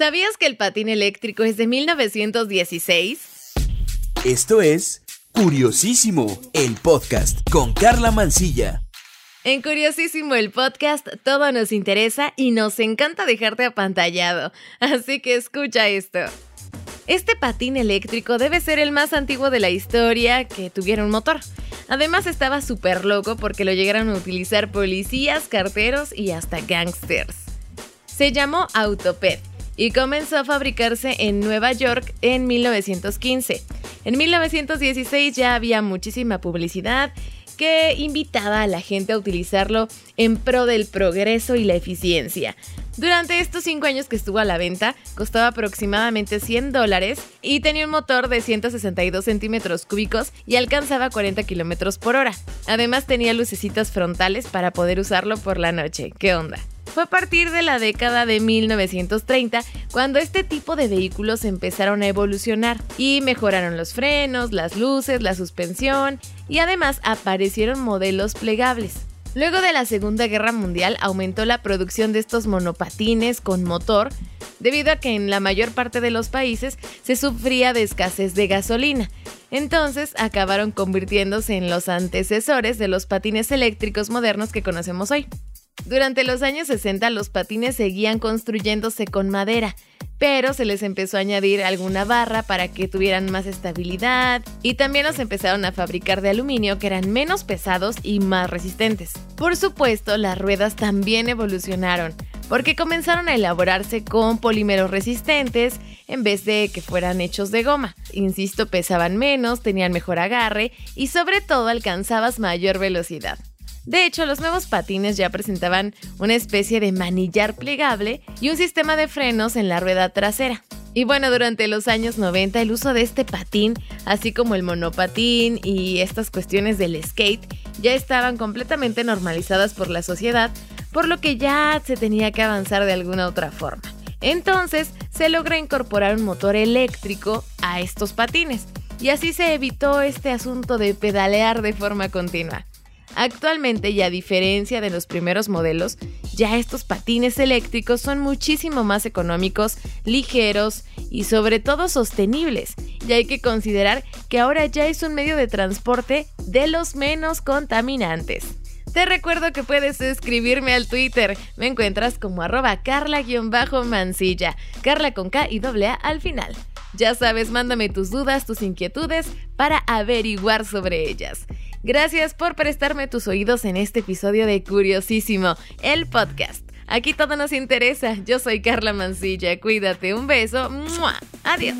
¿Sabías que el patín eléctrico es de 1916? Esto es Curiosísimo, el podcast con Carla Mancilla. En Curiosísimo el podcast todo nos interesa y nos encanta dejarte apantallado, así que escucha esto. Este patín eléctrico debe ser el más antiguo de la historia que tuviera un motor. Además estaba súper loco porque lo llegaron a utilizar policías, carteros y hasta gangsters. Se llamó Autoped y comenzó a fabricarse en Nueva York en 1915. En 1916 ya había muchísima publicidad que invitaba a la gente a utilizarlo en pro del progreso y la eficiencia. Durante estos cinco años que estuvo a la venta, costaba aproximadamente 100 dólares y tenía un motor de 162 centímetros cúbicos y alcanzaba 40 kilómetros por hora. Además tenía lucecitas frontales para poder usarlo por la noche. ¿Qué onda? Fue a partir de la década de 1930 cuando este tipo de vehículos empezaron a evolucionar y mejoraron los frenos, las luces, la suspensión y además aparecieron modelos plegables. Luego de la Segunda Guerra Mundial aumentó la producción de estos monopatines con motor debido a que en la mayor parte de los países se sufría de escasez de gasolina. Entonces acabaron convirtiéndose en los antecesores de los patines eléctricos modernos que conocemos hoy. Durante los años 60 los patines seguían construyéndose con madera, pero se les empezó a añadir alguna barra para que tuvieran más estabilidad y también los empezaron a fabricar de aluminio que eran menos pesados y más resistentes. Por supuesto, las ruedas también evolucionaron porque comenzaron a elaborarse con polímeros resistentes en vez de que fueran hechos de goma. Insisto, pesaban menos, tenían mejor agarre y sobre todo alcanzabas mayor velocidad. De hecho, los nuevos patines ya presentaban una especie de manillar plegable y un sistema de frenos en la rueda trasera. Y bueno, durante los años 90 el uso de este patín, así como el monopatín y estas cuestiones del skate, ya estaban completamente normalizadas por la sociedad, por lo que ya se tenía que avanzar de alguna otra forma. Entonces se logra incorporar un motor eléctrico a estos patines, y así se evitó este asunto de pedalear de forma continua. Actualmente, y a diferencia de los primeros modelos, ya estos patines eléctricos son muchísimo más económicos, ligeros y sobre todo sostenibles. Y hay que considerar que ahora ya es un medio de transporte de los menos contaminantes. Te recuerdo que puedes escribirme al Twitter. Me encuentras como arroba carla-mancilla. Carla con K y doble A al final. Ya sabes, mándame tus dudas, tus inquietudes para averiguar sobre ellas. Gracias por prestarme tus oídos en este episodio de Curiosísimo, el podcast. Aquí todo nos interesa. Yo soy Carla Mancilla. Cuídate. Un beso. Adiós.